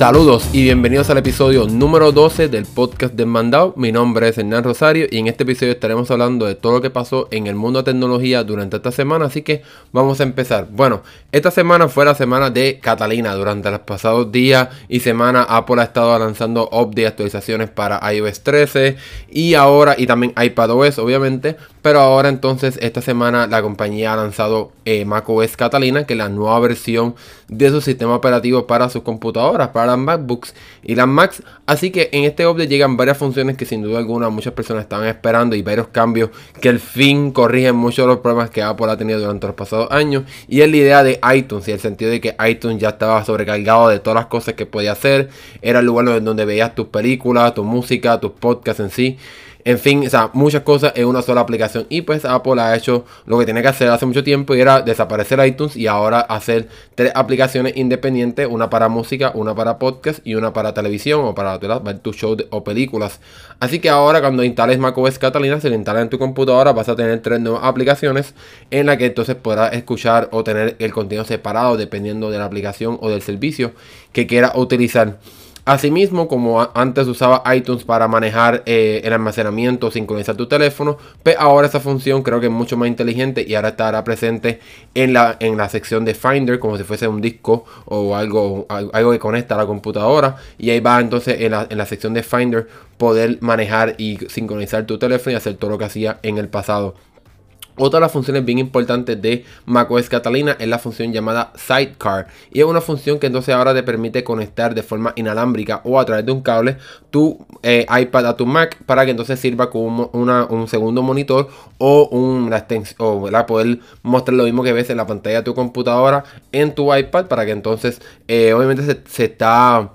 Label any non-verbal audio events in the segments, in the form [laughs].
Saludos y bienvenidos al episodio número 12 del podcast de Mandado. Mi nombre es Hernán Rosario y en este episodio estaremos hablando de todo lo que pasó en el mundo de tecnología durante esta semana, así que vamos a empezar. Bueno, esta semana fue la semana de Catalina. Durante los pasados días y semanas Apple ha estado lanzando updates, actualizaciones para iOS 13 y ahora y también iPadOS obviamente, pero ahora entonces esta semana la compañía ha lanzado eh, macOS Catalina, que es la nueva versión de su sistema operativo para sus computadoras, para las MacBooks y las Macs. Así que en este update llegan varias funciones que sin duda alguna muchas personas estaban esperando y varios cambios que al fin corrigen muchos de los problemas que Apple ha tenido durante los pasados años. Y es la idea de iTunes y el sentido de que iTunes ya estaba sobrecargado de todas las cosas que podía hacer. Era el lugar donde veías tus películas, tu música, tus podcasts en sí. En fin, o sea, muchas cosas en una sola aplicación. Y pues Apple ha hecho lo que tiene que hacer hace mucho tiempo y era desaparecer iTunes y ahora hacer tres aplicaciones independientes, una para música, una para podcast y una para televisión o para ver tu show o películas. Así que ahora cuando instales macOS Catalina, se le instala en tu computadora, vas a tener tres nuevas aplicaciones en las que entonces podrás escuchar o tener el contenido separado dependiendo de la aplicación o del servicio que quieras utilizar. Asimismo, como antes usaba iTunes para manejar eh, el almacenamiento, sincronizar tu teléfono, pues ahora esa función creo que es mucho más inteligente y ahora estará presente en la, en la sección de Finder como si fuese un disco o algo, algo que conecta a la computadora. Y ahí va entonces en la, en la sección de Finder poder manejar y sincronizar tu teléfono y hacer todo lo que hacía en el pasado. Otra de las funciones bien importantes de macOS Catalina es la función llamada Sidecar. Y es una función que entonces ahora te permite conectar de forma inalámbrica o a través de un cable tu eh, iPad a tu Mac para que entonces sirva como un segundo monitor o una extensión o poder mostrar lo mismo que ves en la pantalla de tu computadora en tu iPad para que entonces eh, obviamente se está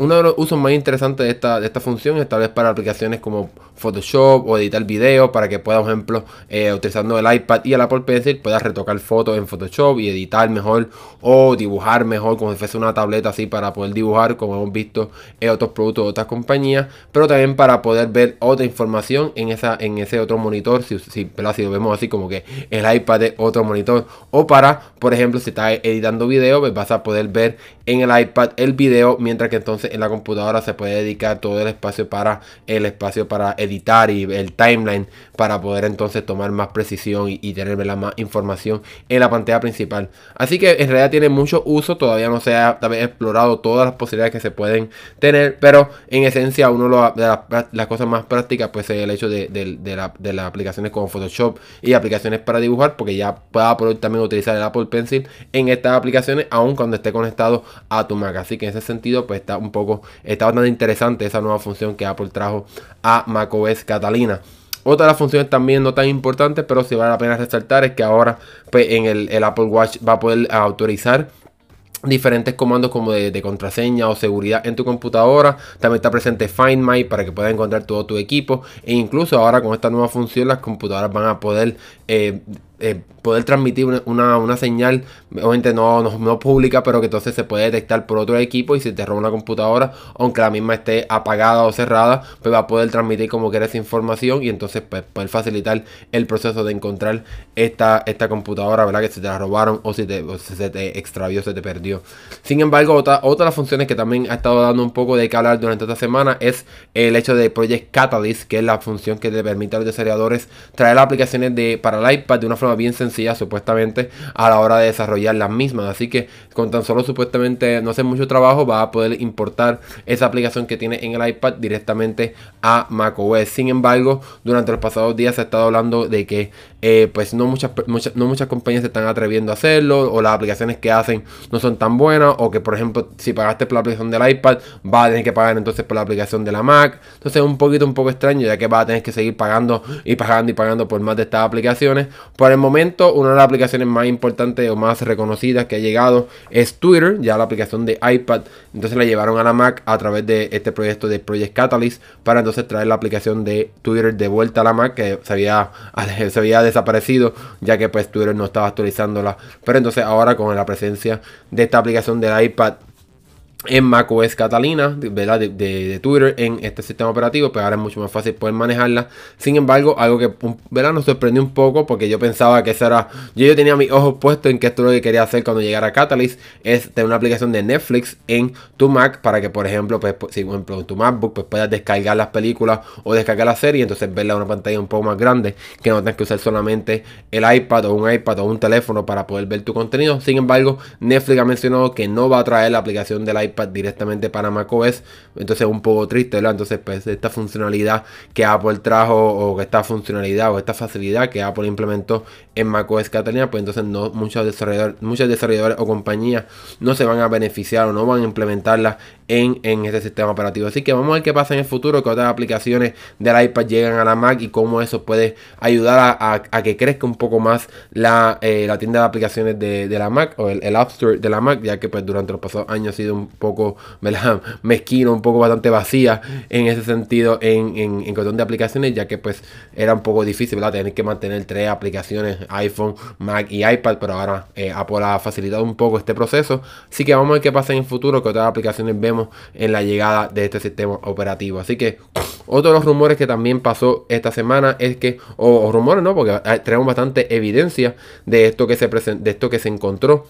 uno de los usos más interesantes de esta, de esta función es tal vez para aplicaciones como Photoshop o editar video para que puedas, por ejemplo, eh, utilizando el iPad y el Apple Pencil, puedas retocar fotos en Photoshop y editar mejor o dibujar mejor como si fuese una tableta así para poder dibujar como hemos visto en otros productos de otras compañías, pero también para poder ver otra información en, esa, en ese otro monitor, si, si, si lo vemos así como que el iPad es otro monitor o para, por ejemplo, si estás editando video, pues vas a poder ver en el iPad el video mientras que entonces en la computadora se puede dedicar todo el espacio para el espacio para editar y el timeline para poder entonces tomar más precisión y, tener más información en la pantalla principal. Así que en realidad tiene mucho uso, todavía no se ha explorado todas las posibilidades que se pueden tener, pero en esencia uno de las, cosas más prácticas pues es el hecho de, las aplicaciones como Photoshop y aplicaciones para dibujar, porque ya pueda poder también utilizar el Apple Pencil en estas aplicaciones, aun cuando esté conectado a tu Mac. Así que en ese sentido pues está un poco está bastante interesante esa nueva función que Apple trajo a macOS Catalina. Otra de las funciones también no tan importantes, pero sí vale la pena resaltar, es que ahora pues, en el, Apple Watch va a poder autorizar diferentes comandos como de, contraseña o seguridad en tu computadora. También está presente Find My para que puedas encontrar todo tu equipo. E incluso ahora con esta nueva función las computadoras van a poder eh, eh, poder transmitir una, una, señal, obviamente no, no, pública, pero que entonces se puede detectar por otro equipo y si te roba una computadora, aunque la misma esté apagada o cerrada, pues va a poder transmitir como quiera esa información y entonces pues, poder facilitar el proceso de encontrar esta, esta computadora, ¿verdad? Que se te la robaron o si, te, se te extravió, se te perdió. Sin embargo, otra, otra de las funciones que también ha estado dando un poco de que hablar durante esta semana es el hecho de Project Catalyst, que es la función que te permite a los desarrolladores traer aplicaciones de, para el iPad de una forma bien sencilla supuestamente a la hora de desarrollar las mismas. Así que con tan solo supuestamente no hacer mucho trabajo va a poder importar esa aplicación que tiene en el iPad directamente a macOS. Sin embargo, durante los pasados días se ha estado hablando de que eh, pues no muchas, muchas, no muchas compañías se están atreviendo a hacerlo o las aplicaciones que hacen no son tan buenas o que por ejemplo si pagaste por la aplicación del iPad va a tener que pagar entonces por la aplicación de la Mac. Entonces es un poquito un poco extraño ya que va a tener que seguir pagando y pagando y pagando por más de estas aplicaciones. Por el momento, una de las aplicaciones más importantes o más reconocidas que ha llegado es Twitter, ya la aplicación de iPad. Entonces la llevaron a la Mac a través de este proyecto de Project Catalyst para entonces traer la aplicación de Twitter de vuelta a la Mac que se había, [laughs] se había desaparecido ya que pues Twitter no estaba actualizándola. Pero entonces ahora con la presencia de esta aplicación del iPad en macOS Catalina, ¿verdad? De, Twitter en este sistema operativo, pues ahora es mucho más fácil poder manejarla. Sin embargo, algo que ¿verdad? nos sorprendió un poco porque yo pensaba que eso era. Yo, yo tenía mis ojos puestos en que esto es lo que quería hacer cuando llegara a Catalyst, es tener una aplicación de Netflix en tu Mac para que, por ejemplo, pues, pues si por ejemplo en tu MacBook pues puedas descargar las películas o descargar la serie entonces verla en una pantalla un poco más grande, que no tengas que usar solamente el iPad o un iPad o un teléfono para poder ver tu contenido. Sin embargo, Netflix ha mencionado que no va a traer la aplicación del iPad directamente para macOS. Entonces es un poco triste, ¿verdad? Entonces, pues esta funcionalidad que Apple trajo, o esta funcionalidad, o esta facilidad que Apple implementó en macOS Catalina, pues entonces no muchos desarrolladores, muchos desarrolladores o compañías no se van a beneficiar o no van a implementarla en, en este sistema operativo. Así que vamos a ver qué pasa en el futuro, que otras aplicaciones del iPad llegan a la Mac y cómo eso puede ayudar a, que crezca un poco más la, eh, la tienda de aplicaciones de, la Mac o el, App Store de la Mac, ya que pues durante los pasados años ha sido un poco [laughs] mezquino, un poco bastante vacía en ese sentido en, en, cuestión de aplicaciones, ya que pues era un poco difícil, ¿verdad? Tener que mantener tres aplicaciones, iPhone, Mac y iPad, pero ahora eh, Apple ha facilitado un poco este proceso. Así que vamos a ver qué pasa en el futuro, que otras aplicaciones vemos en la llegada de este sistema operativo. Así que otro de los rumores que también pasó esta semana es que, o, rumores no, porque tenemos bastante evidencia de esto que se, de esto que se encontró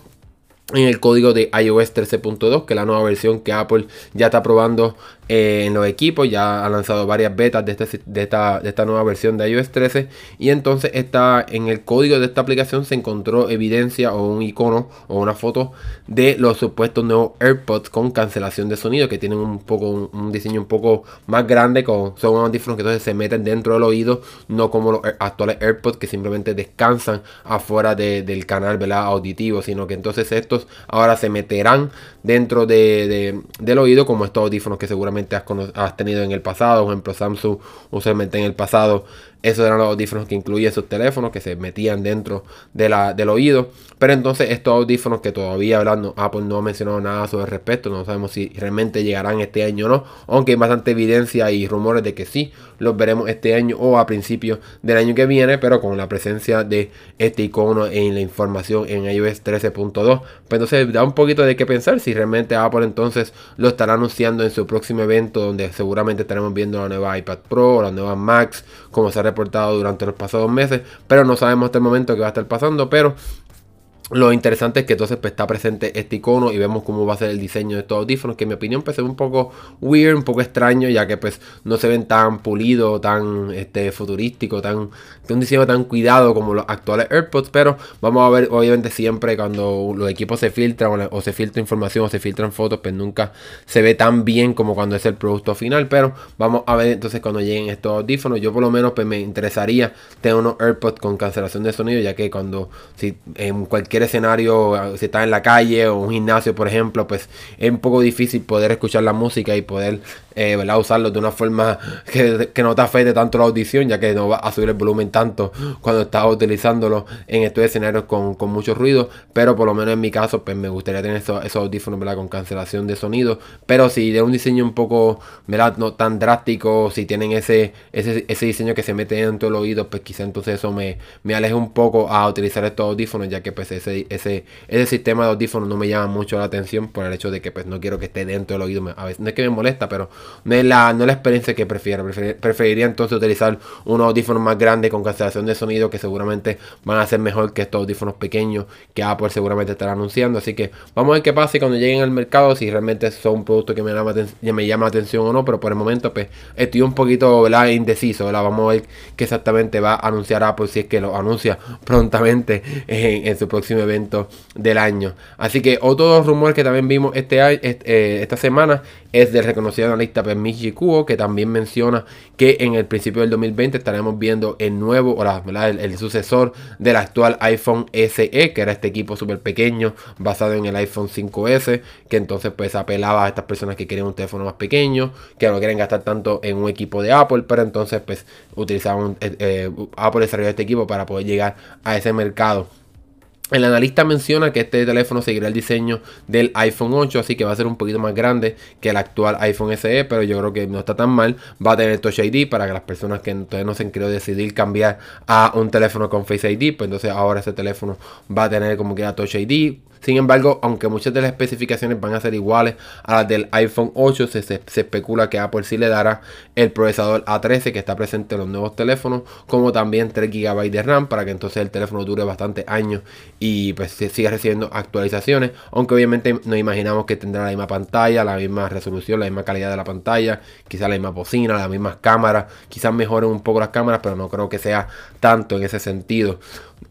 en el código de iOS 13.2, que es la nueva versión que Apple ya está probando en los equipos. Ya ha lanzado varias betas de, este, de, esta, de, esta, nueva versión de iOS 13. Y entonces está, en el código de esta aplicación se encontró evidencia o un icono o una foto de los supuestos nuevos AirPods con cancelación de sonido. Que tienen un poco un, diseño un poco más grande. Con, son audífonos que entonces se meten dentro del oído. No como los actuales AirPods que simplemente descansan afuera del canal ¿verdad? auditivo. Sino que entonces estos ahora se meterán dentro de, del oído como estos audífonos que seguramente has, tenido en el pasado. Por ejemplo, Samsung usualmente en el pasado esos eran los audífonos que incluían esos teléfonos que se metían dentro de la, del oído. Pero entonces estos audífonos que todavía hablando, Apple no ha mencionado nada sobre el respecto. No sabemos si realmente llegarán este año o no. Aunque hay bastante evidencia y rumores de que sí los veremos este año o a principios del año que viene. Pero con la presencia de este icono en la información en iOS 13.2. Pues entonces da un poquito de qué pensar si realmente Apple entonces lo estará anunciando en su próximo evento. Donde seguramente estaremos viendo la nueva iPad Pro, la nueva Max, como se reportado durante los pasados meses, pero no sabemos hasta el momento qué va a estar pasando, pero lo interesante es que entonces pues, está presente este icono y vemos cómo va a ser el diseño de estos audífonos, que en mi opinión pues, es un poco weird, un poco extraño, ya que pues no se ven tan pulidos, tan este, futurístico, tan, un diseño tan cuidado como los actuales AirPods, pero vamos a ver obviamente siempre cuando los equipos se filtran o, se filtra información o se filtran fotos, pues nunca se ve tan bien como cuando es el producto final, pero vamos a ver entonces cuando lleguen estos audífonos, yo por lo menos pues me interesaría tener unos AirPods con cancelación de sonido, ya que cuando si en cualquier escenario, si está en la calle o un gimnasio, por ejemplo, pues es un poco difícil poder escuchar la música y poder eh, usarlo de una forma [laughs] que, no te afecte tanto la audición, ya que no va a subir el volumen tanto cuando estás utilizándolo en estos escenarios con, mucho ruido. Pero por lo menos en mi caso, pues me gustaría tener esos, audífonos con cancelación de sonido. Pero si de un diseño un poco ¿verdad? no tan drástico, si tienen ese, ese, ese diseño que se mete dentro del oído, pues quizá entonces eso me, me aleje un poco a utilizar estos audífonos, ya que pues ese, ese, ese sistema de audífonos no me llama mucho la atención por el hecho de que pues no quiero que esté dentro del oído. A veces no es que me molesta, pero no es la, no la experiencia que prefiero. preferiría entonces utilizar unos audífonos más grandes con cancelación de sonido que seguramente van a ser mejor que estos audífonos pequeños que Apple seguramente estará anunciando. Así que vamos a ver qué pasa cuando lleguen al mercado si realmente son un producto que me llama, me llama la atención o no. Pero por el momento pues estoy un poquito indeciso. Vamos a ver qué exactamente va a anunciar Apple si es que lo anuncia prontamente en, su próximo evento del año. Así que otro rumor que también vimos este, eh, esta semana es del reconocido analista Michi Kuo, que también menciona que en el principio del 2020 estaremos viendo el nuevo, o la, el, sucesor del actual iPhone SE, que era este equipo súper pequeño, basado en el iPhone 5S, que entonces pues apelaba a estas personas que querían un teléfono más pequeño, que no quieren gastar tanto en un equipo de Apple, pero entonces pues utilizaban, eh, eh, Apple desarrolló este equipo para poder llegar a ese mercado. El analista menciona que este teléfono seguirá el diseño del iPhone 8, así que va a ser un poquito más grande que el actual iPhone SE, pero yo creo que no está tan mal. Va a tener Touch ID para que las personas que todavía no se han querido decidir cambiar a un teléfono con Face ID, pues entonces ahora ese teléfono va a tener como que Touch ID Sin embargo, aunque muchas de las especificaciones van a ser iguales a las del iPhone 8, se, especula que Apple sí le dará el procesador A13 que está presente en los nuevos teléfonos, como también 3 GB de RAM para que entonces el teléfono dure bastante años y pues siga recibiendo actualizaciones, aunque obviamente nos imaginamos que tendrá la misma pantalla, la misma resolución, la misma calidad de la pantalla, quizás la misma bocina, las mismas cámaras, quizás mejoren un poco las cámaras, pero no creo que sea tanto en ese sentido.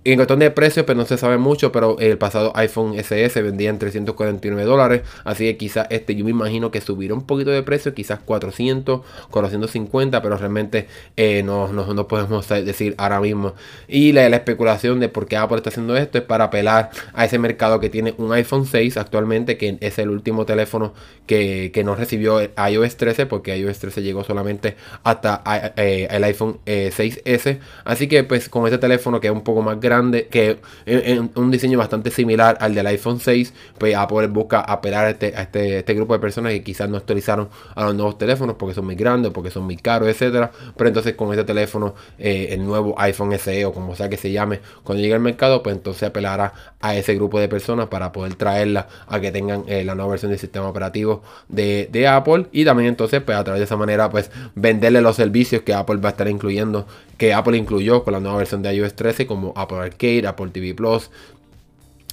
En cuestión de precios, pues no se sabe mucho, pero el pasado iPhone SS vendía en 349 dólares. Así que quizás este yo me imagino que subirá un poquito de precio, quizás 400, 450, pero realmente eh, no, no, podemos decir ahora mismo. Y la, especulación de por qué Apple está haciendo esto es para apelar a ese mercado que tiene un iPhone 6 actualmente, que es el último teléfono que, no recibió iOS 13, porque iOS 13 llegó solamente hasta eh, el iPhone 6S. Eh, Así que pues con este teléfono que es un poco más grande, que en, un diseño bastante similar al del iPhone 6, pues Apple busca apelar a este, a este, este, grupo de personas que quizás no actualizaron a los nuevos teléfonos porque son muy grandes, porque son muy caros, etcétera. Pero entonces con este teléfono, eh, el nuevo iPhone SE o como sea que se llame, cuando llegue al mercado, pues entonces apelará a ese grupo de personas para poder traerla a que tengan eh, la nueva versión del sistema operativo de, de Apple y también entonces pues a través de esa manera pues venderle los servicios que Apple va a estar incluyendo que Apple incluyó con la nueva versión de iOS 13 como Apple Arcade, Apple TV Plus,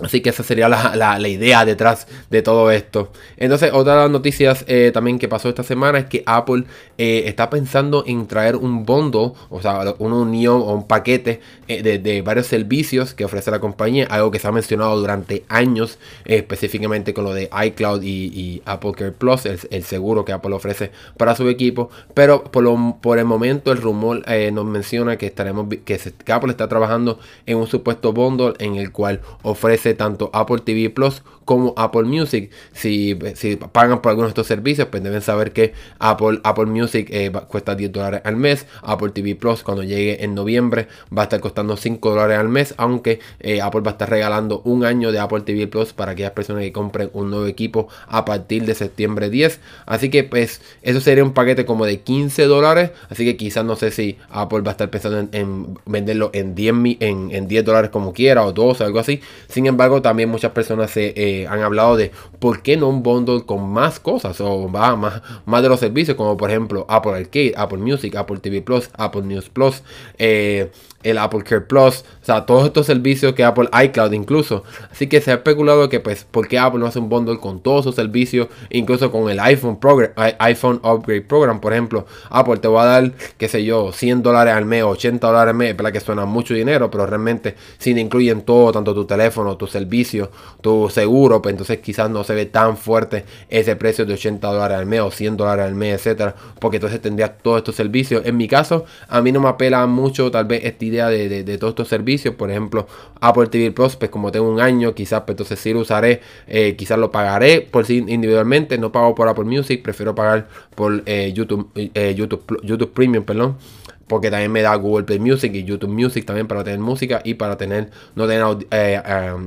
Así que esa sería la, idea detrás de todo esto. Entonces, otra de las noticias eh, también que pasó esta semana es que Apple eh, está pensando en traer un bundle, o sea, una unión o un paquete eh, de, varios servicios que ofrece la compañía, algo que se ha mencionado durante años, específicamente con lo de iCloud y, Apple Care Plus, el, seguro que Apple ofrece para su equipo. Pero por, por el momento, el rumor nos menciona que estaremos que Apple está trabajando en un supuesto bundle en el cual ofrece tanto Apple TV Plus como Apple Music. Si, si pagan por algunos de estos servicios, pues deben saber que Apple, Apple Music eh, cuesta 10 dólares al mes. Apple TV Plus cuando llegue en noviembre va a estar costando 5 dólares al mes. Aunque eh, Apple va a estar regalando un año de Apple TV Plus para aquellas personas que compren un nuevo equipo a partir de septiembre 10. Así que pues eso sería un paquete como de 15 dólares. Así que quizás no sé si Apple va a estar pensando en, venderlo en 10, en, en 10 dólares como quiera o 12, algo así. Sin embargo, también muchas personas se eh, han hablado de por qué no un bundle con más cosas o más, más de los servicios, como por ejemplo Apple Arcade, Apple Music, Apple TV Plus, Apple News Plus, eh, el Apple Care Plus, o sea, todos estos servicios que Apple iCloud incluso. Así que se ha especulado que pues, ¿por qué Apple no hace un bundle con todos sus servicios, incluso con el iPhone Program, iPhone Upgrade Program, por ejemplo? Apple te va a dar, qué sé yo, 100 dólares al mes, 80 dólares al mes, es verdad que suena mucho dinero, pero realmente si te incluyen todo, tanto tu teléfono, tu servicio, tu seguro, pues entonces quizás no se ve tan fuerte ese precio de 80 dólares al mes o 100 dólares al mes, etcétera, porque entonces tendrías todos estos servicios. En mi caso, a mí no me apela mucho tal vez esta idea de, todos estos servicios. Por ejemplo, Apple TV Plus, pues como tengo un año, quizás pues, entonces sí lo usaré, eh, quizás lo pagaré por sí individualmente. No pago por Apple Music, prefiero pagar por eh, YouTube, eh, YouTube, YouTube Premium, perdón porque también me da Google Play Music y YouTube Music también para tener música y para tener no tener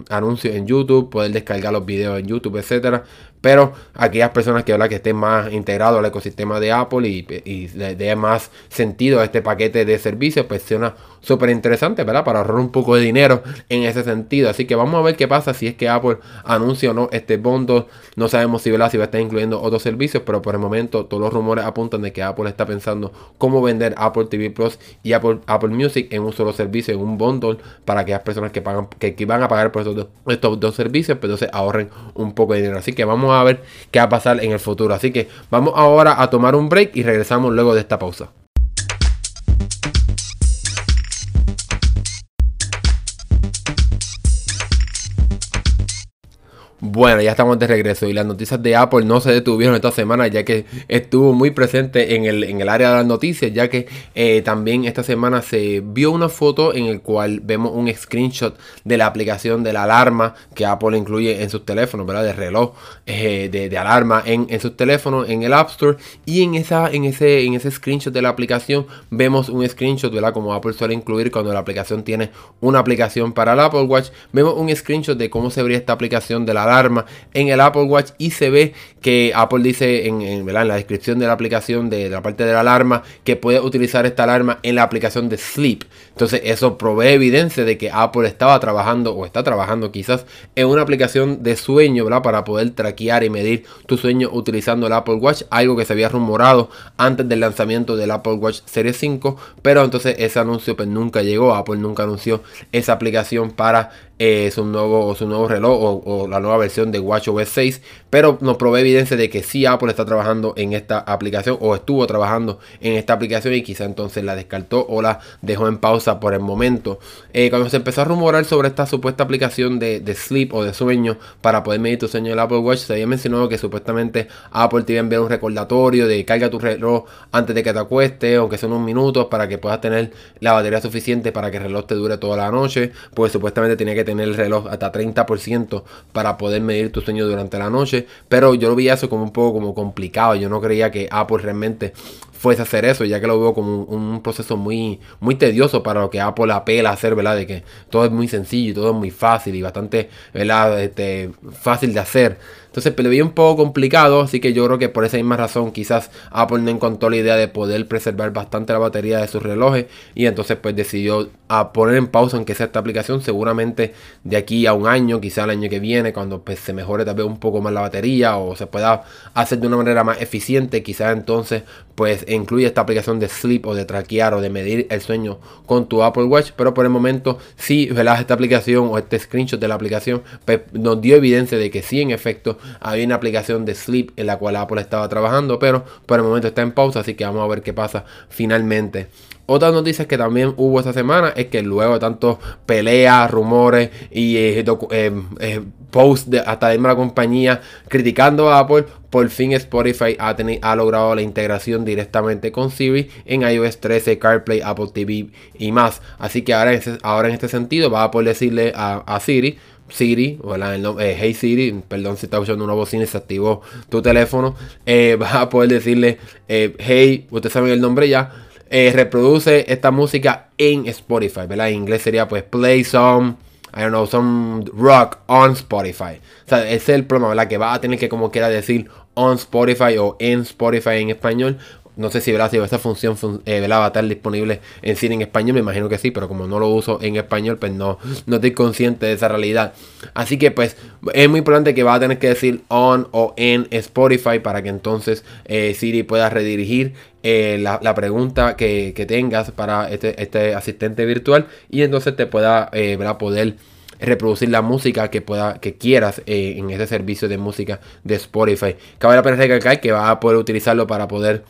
anuncios en YouTube, poder descargar los videos en YouTube, etcétera. Pero aquellas personas que, que estén más integrados al ecosistema de Apple y, y le dé más sentido a este paquete de servicios, pues suena súper interesante, ¿verdad? Para ahorrar un poco de dinero en ese sentido. Así que vamos a ver qué pasa si es que Apple anuncia o no este bundle. No sabemos si, ¿verdad? si va a estar incluyendo otros servicios, pero por el momento todos los rumores apuntan de que Apple está pensando cómo vender Apple TV Plus y Apple, Apple Music en un solo servicio, en un bundle, para aquellas personas que pagan, que, van a pagar por estos dos, estos dos servicios, pero pues entonces ahorren un poco de dinero. Así que vamos a ver qué va a pasar en el futuro. Así que vamos ahora a tomar un break y regresamos luego de esta pausa. Bueno, ya estamos de regreso y las noticias de Apple no se detuvieron esta semana ya que estuvo muy presente en el, en el área de las noticias ya que eh, también esta semana se vio una foto en el cual vemos un screenshot de la aplicación de la alarma que Apple incluye en sus teléfonos, ¿verdad? De reloj eh, de, alarma en, en, sus teléfonos en el App Store y en, esa, en, ese, en ese screenshot de la aplicación vemos un screenshot, ¿verdad? Como Apple suele incluir cuando la aplicación tiene una aplicación para el Apple Watch, vemos un screenshot de cómo se vería esta aplicación de la alarma en el Apple Watch y se ve que Apple dice en, la descripción de la aplicación de, la parte de la alarma que puede utilizar esta alarma en la aplicación de Sleep. Entonces eso provee evidencia de que Apple estaba trabajando o está trabajando quizás en una aplicación de sueño para poder traquear y medir tu sueño utilizando el Apple Watch. Algo que se había rumorado antes del lanzamiento del Apple Watch Series 5. Pero entonces ese anuncio pues nunca llegó. Apple nunca anunció esa aplicación para eh, su, nuevo, reloj o, la nueva versión de WatchOS 6. Pero nos provee evidencia de que sí Apple está trabajando en esta aplicación o estuvo trabajando en esta aplicación y quizá entonces la descartó o la dejó en pausa por el momento. Eh, cuando se empezó a rumorar sobre esta supuesta aplicación de, sleep o de sueño para poder medir tu sueño del Apple Watch, se había mencionado que supuestamente Apple te iba a enviar un recordatorio de carga tu reloj antes de que te acuestes, aunque son unos minutos, para que puedas tener la batería suficiente para que el reloj te dure toda la noche. Pues supuestamente tenía que tener el reloj hasta 30% para poder medir tu sueño durante la noche. Pero yo lo vi eso como un poco como complicado. Yo no creía que Apple realmente fuese a hacer eso, ya que lo veo como un, proceso muy, muy tedioso para lo que Apple apela a hacer, ¿verdad? De que todo es muy sencillo y todo es muy fácil y bastante, ¿verdad? Este, fácil de hacer. Entonces, pero lo vi un poco complicado, así que yo creo que por esa misma razón quizás Apple no encontró la idea de poder preservar bastante la batería de sus relojes y entonces pues decidió a poner en pausa aunque sea esta aplicación, seguramente de aquí a un año, quizás el año que viene, cuando pues, se mejore tal vez un poco más la batería o se pueda hacer de una manera más eficiente, quizás entonces pues incluye esta aplicación de sleep o de traquear o de medir el sueño con tu Apple Watch, pero por el momento sí, ¿verdad? esta aplicación o este screenshot de la aplicación pues, nos dio evidencia de que sí en efecto había una aplicación de Sleep en la cual Apple estaba trabajando, pero por el momento está en pausa, así que vamos a ver qué pasa finalmente. Otra noticia que también hubo esta semana es que luego de tantos peleas, rumores y eh, eh, eh, posts de, hasta de la compañía criticando a Apple, por fin Spotify ha, ha, logrado la integración directamente con Siri en iOS 13, CarPlay, Apple TV y más. Así que ahora, ahora en este sentido va a poder decirle a Siri Siri, o eh, Hey Siri, perdón si está usando una bocina y se activó tu teléfono, eh, [laughs] vas a poder decirle, hey, ustedes saben el nombre ya, reproduce esta música en Spotify, ¿verdad? En inglés sería pues play some, I don't know, some rock on Spotify. O sea, es el problema, ¿verdad? Que va a tener que como quiera decir on Spotify o en Spotify en español no sé si, ¿verdad? si esta función eh, va a estar disponible en cine en español, me imagino que sí, pero como no lo uso en español, pues no, no estoy consciente de esa realidad. Así que pues es muy importante que va a tener que decir on o en Spotify para que entonces eh, Siri pueda redirigir eh, la, pregunta que, tengas para este, este, asistente virtual y entonces te pueda poder reproducir la música que pueda que quieras en ese servicio de música de Spotify. Cabe la pena recalcar que va a poder utilizarlo para poder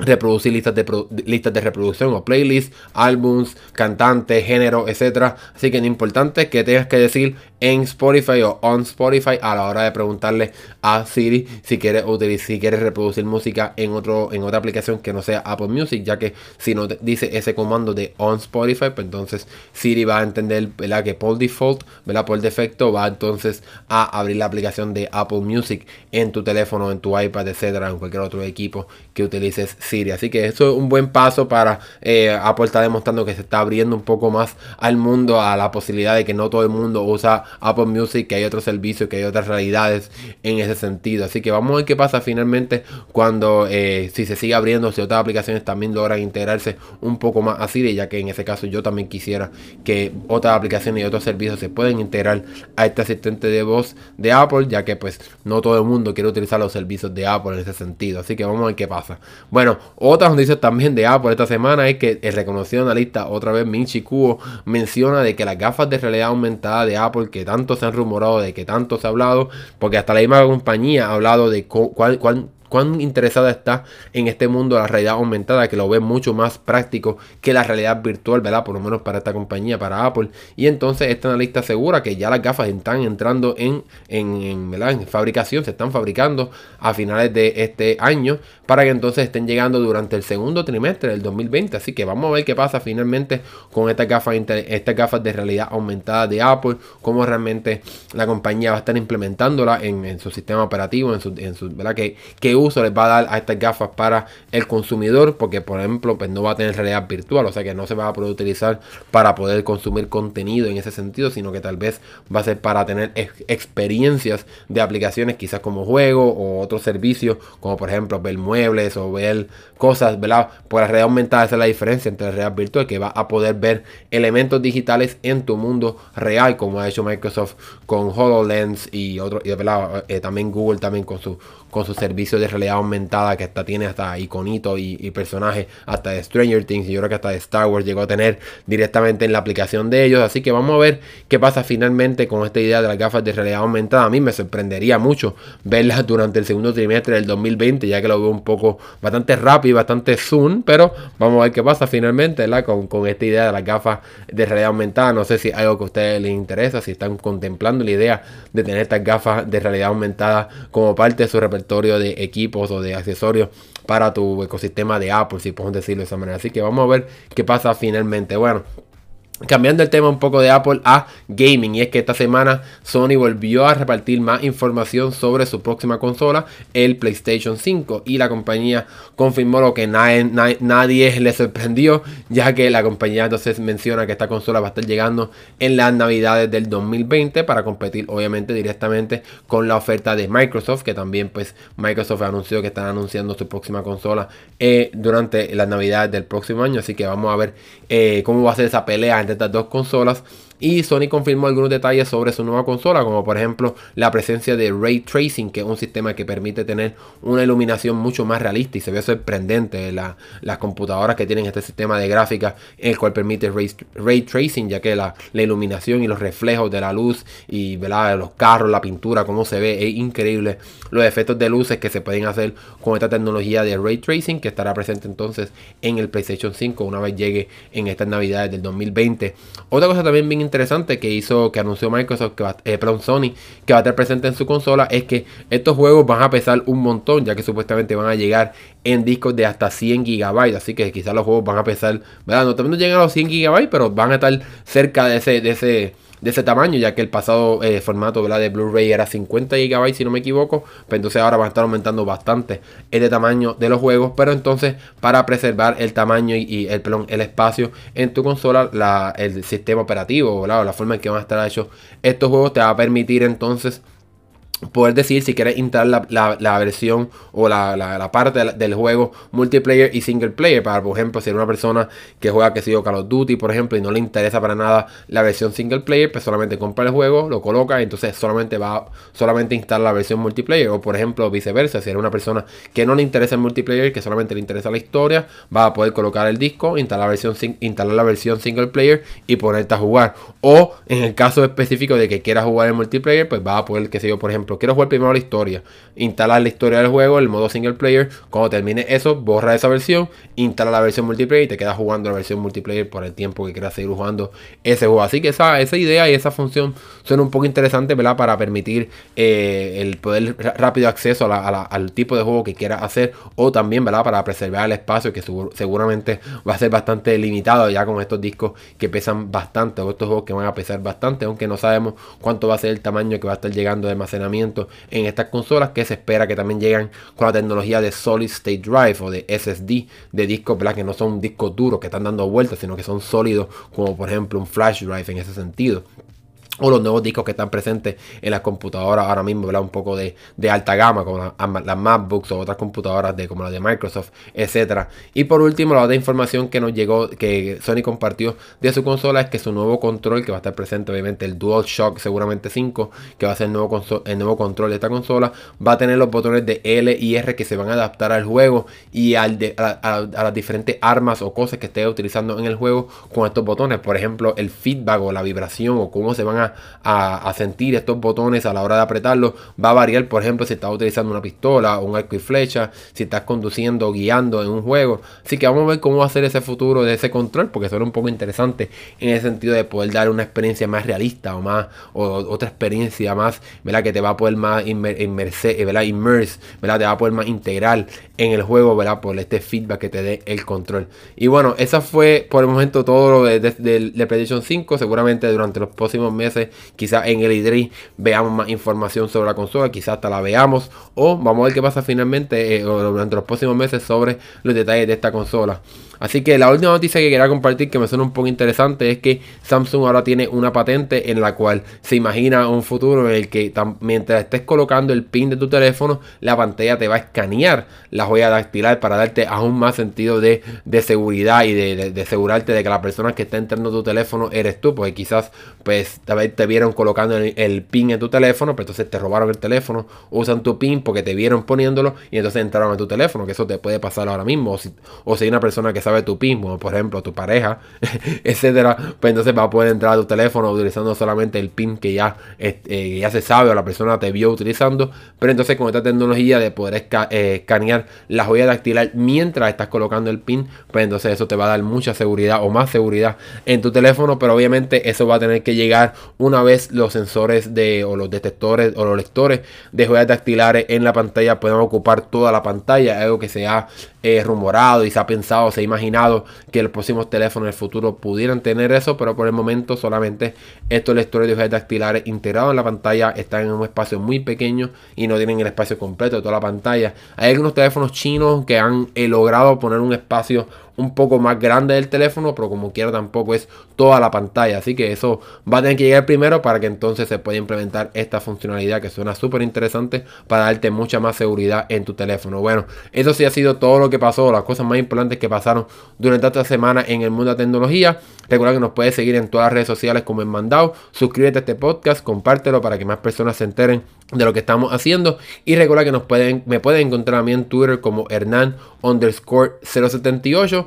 reproducir listas de, listas de reproducción o playlists, álbums, cantantes, género, etc. Así que es importante que tengas que decir en Spotify o on Spotify a la hora de preguntarle a Siri si quieres utilizar, si quieres reproducir música en otro en otra aplicación que no sea Apple Music, ya que si no dice ese comando de on Spotify, pues entonces Siri va a entender ¿verdad? que por default, ¿verdad? por defecto va entonces a abrir la aplicación de Apple Music en tu teléfono, en tu iPad, etcétera, en cualquier otro equipo que utilices Así que eso es un buen paso para eh, Apple está demostrando que se está abriendo un poco más al mundo, a la posibilidad de que no todo el mundo usa Apple Music, que hay otros servicios, que hay otras realidades en ese sentido. Así que vamos a ver qué pasa finalmente cuando eh, si se sigue abriendo, si otras aplicaciones también logran integrarse un poco más a Siri, ya que en ese caso yo también quisiera que otras aplicaciones y otros servicios se puedan integrar a este asistente de voz de Apple, ya que pues no todo el mundo quiere utilizar los servicios de Apple en ese sentido. Así que vamos a ver qué pasa. Bueno, otras noticias también de Apple esta semana es que el reconocido analista, otra vez Minchi Kuo, menciona de que las gafas de realidad aumentada de Apple que tanto se han rumorado, de que tanto se ha hablado, porque hasta la misma compañía ha hablado de cuán interesada está en este mundo de la realidad aumentada, que lo ve mucho más práctico que la realidad virtual, ¿verdad? Por lo menos para esta compañía, para Apple. Y entonces esta analista asegura que ya las gafas están entrando en, en, en fabricación, se están fabricando a finales de este año, para que entonces estén llegando durante el segundo trimestre del 2020. Así que vamos a ver qué pasa finalmente con estas gafas, gafas de realidad aumentada de Apple, cómo realmente la compañía va a estar implementándola en, su sistema operativo, en su, en su ¿verdad? Que, que uso les va a dar a estas gafas para el consumidor, porque por ejemplo pues no va a tener realidad virtual, o sea que no se va a poder utilizar para poder consumir contenido en ese sentido, sino que tal vez va a ser para tener experiencias de aplicaciones quizás como juego o otros servicios, como por ejemplo ver o ver cosas, ¿verdad? Por la realidad aumentada esa es la diferencia entre la realidad virtual, que va a poder ver elementos digitales en tu mundo real, como ha hecho Microsoft con HoloLens y otros, y eh, también Google también con su con su servicio de realidad aumentada que hasta tiene hasta iconitos y, y, personajes hasta de Stranger Things y yo creo que hasta de Star Wars llegó a tener directamente en la aplicación de ellos. Así que vamos a ver qué pasa finalmente con esta idea de las gafas de realidad aumentada. A mí me sorprendería mucho verlas durante el segundo trimestre del 2020 ya que lo veo un poco bastante rápido y bastante zoom pero vamos a ver qué pasa finalmente Con, con esta idea de las gafas de realidad aumentada no sé si algo que a ustedes les interesa si están contemplando la idea de tener estas gafas de realidad aumentada como parte de su repertorio de equipos o de accesorios para tu ecosistema de Apple, si podemos decirlo de esa manera. Así que vamos a ver qué pasa finalmente. Bueno, Cambiando el tema un poco de Apple a gaming y es que esta semana Sony volvió a repartir más información sobre su próxima consola, el PlayStation 5 y la compañía confirmó lo que nadie, nadie, le sorprendió ya que la compañía entonces menciona que esta consola va a estar llegando en las navidades del 2020 para competir obviamente directamente con la oferta de Microsoft que también pues Microsoft anunció que están anunciando su próxima consola eh, durante las navidades del próximo año. Así que vamos a ver eh, cómo va a ser esa pelea estas dos consolas y Sony confirmó algunos detalles sobre su nueva consola, como por ejemplo la presencia de Ray Tracing, que es un sistema que permite tener una iluminación mucho más realista y se ve sorprendente la, las computadoras que tienen este sistema de gráfica, el cual permite Ray, Tracing, ya que la, iluminación y los reflejos de la luz y ¿verdad? los carros, la pintura, cómo se ve, es increíble los efectos de luces que se pueden hacer con esta tecnología de Ray Tracing, que estará presente entonces en el PlayStation 5 una vez llegue en estas navidades del 2020. Otra cosa también bien interesante que hizo, que anunció Microsoft, que va, eh, perdón, Sony, que va a estar presente en su consola, es que estos juegos van a pesar un montón, ya que supuestamente van a llegar en discos de hasta 100 GB. Así que quizás los juegos van a pesar, ¿verdad? No, también llegan a los 100 GB, pero van a estar cerca de ese, de ese de ese tamaño, ya que el pasado eh, formato de Blu-ray era 50 GB, si no me equivoco, pero pues entonces ahora van a estar aumentando bastante el tamaño de los juegos, pero entonces para preservar el tamaño y, el, el espacio en tu consola, la, el sistema operativo, o la forma en que van a estar hechos estos juegos te va a permitir entonces poder decir si quieres instalar la, versión o la, parte del juego multiplayer y single player. Para, por ejemplo, si eres una persona que juega, que sido Call of Duty, por ejemplo, y no le interesa para nada la versión single player, pues solamente compra el juego, lo coloca y entonces solamente va solamente instalar la versión multiplayer. O por ejemplo, viceversa, si eres una persona que no le interesa el multiplayer, que solamente le interesa la historia, va a poder colocar el disco, instalar la versión, instalar la versión single player y ponerte a jugar. O en el caso específico de que quieras jugar el multiplayer, pues va a poder, que sé yo, por ejemplo, quiero jugar primero la historia, instalar la historia del juego, el modo single player, cuando termine eso, borra esa versión, instala la versión multiplayer y te quedas jugando la versión multiplayer por el tiempo que quieras seguir jugando ese juego. Así que esa, esa idea y esa función suena un poco interesante, ¿verdad? Para permitir eh, el poder rápido acceso al tipo de juego que quieras hacer o también, ¿verdad? Para preservar el espacio que seguramente va a ser bastante limitado ya con estos discos que pesan bastante o estos juegos que van a pesar bastante, aunque no sabemos cuánto va a ser el tamaño que va a estar llegando de almacenamiento en estas consolas que se espera que también lleguen con la tecnología de Solid State Drive o de SSD de discos que no son discos duros que están dando vueltas sino que son sólidos como por ejemplo un flash drive en ese sentido o los nuevos discos que están presentes en las computadoras ahora mismo, ¿verdad? Un poco de, alta gama, como las MacBooks o otras computadoras de, como la de Microsoft, etcétera. Y por último, la otra información que nos llegó, que Sony compartió de su consola es que su nuevo control, que va a estar presente obviamente el DualShock seguramente 5, que va a ser el nuevo, el nuevo control de esta consola, va a tener los botones de L y R que se van a adaptar al juego y al a, las diferentes armas o cosas que esté utilizando en el juego con estos botones. Por ejemplo, el feedback o la vibración o cómo se van a a, sentir estos botones a la hora de apretarlos. Va a variar, por ejemplo, si estás utilizando una pistola, un arco y flecha, si estás conduciendo o guiando en un juego. Así que vamos a ver cómo va a ser ese futuro de ese control, porque suena un poco interesante en el sentido de poder dar una experiencia más realista o más, o otra experiencia más, ¿verdad? Que te va a poder más inmerse, ¿verdad? Immerse, ¿verdad? Te va a poder más integral en el juego, ¿verdad? Por este feedback que te dé el control. Y bueno, esa fue por el momento todo lo de, de PlayStation 5. Seguramente durante los próximos meses quizás en el IDRI veamos más información sobre la consola, quizás hasta la veamos, o vamos a ver qué pasa finalmente eh, durante los próximos meses sobre los detalles de esta consola. Así que la última noticia que quería compartir que me suena un poco interesante es que Samsung ahora tiene una patente en la cual se imagina un futuro en el que mientras estés colocando el pin de tu teléfono, la pantalla te va a escanear la huella dactilar para darte aún más sentido de, seguridad y de, asegurarte de que la persona que está entrando a tu teléfono eres tú, porque quizás pues te vieron colocando el, pin en tu teléfono, pero entonces te robaron el teléfono, usan tu pin porque te vieron poniéndolo y entonces entraron a tu teléfono, que eso te puede pasar ahora mismo, o si, o si hay una persona que sabe sabe tu PIN, por ejemplo tu pareja, [laughs] etcétera, pues entonces va a poder entrar a tu teléfono utilizando solamente el PIN que ya, eh, ya se sabe o la persona te vio utilizando. Pero entonces con esta tecnología de poder eh, escanear la huella dactilar mientras estás colocando el PIN, pues entonces eso te va a dar mucha seguridad o más seguridad en tu teléfono. Pero obviamente eso va a tener que llegar una vez los sensores de o los detectores o los lectores de huellas dactilares en la pantalla puedan ocupar toda la pantalla, algo que se ha eh, rumorado y se ha pensado, se ha imaginado que los próximos teléfonos del futuro pudieran tener eso, pero por el momento solamente estos lectores de huellas dactilares integrados en la pantalla están en un espacio muy pequeño y no tienen el espacio completo de toda la pantalla. Hay algunos teléfonos chinos que han eh, logrado poner un espacio un poco más grande del teléfono, pero como quiera tampoco es toda la pantalla. Así que eso va a tener que llegar primero para que entonces se pueda implementar esta funcionalidad que suena súper interesante para darte mucha más seguridad en tu teléfono. Bueno, eso sí ha sido todo lo que pasó, las cosas más importantes que pasaron durante esta semana en el mundo de la tecnología. Recuerda que nos puedes seguir en todas las redes sociales como en Mandado. Suscríbete a este podcast, compártelo para que más personas se enteren de lo que estamos haciendo. Y recuerda que nos pueden, me pueden encontrar a mí en Twitter como Hernán underscore 078.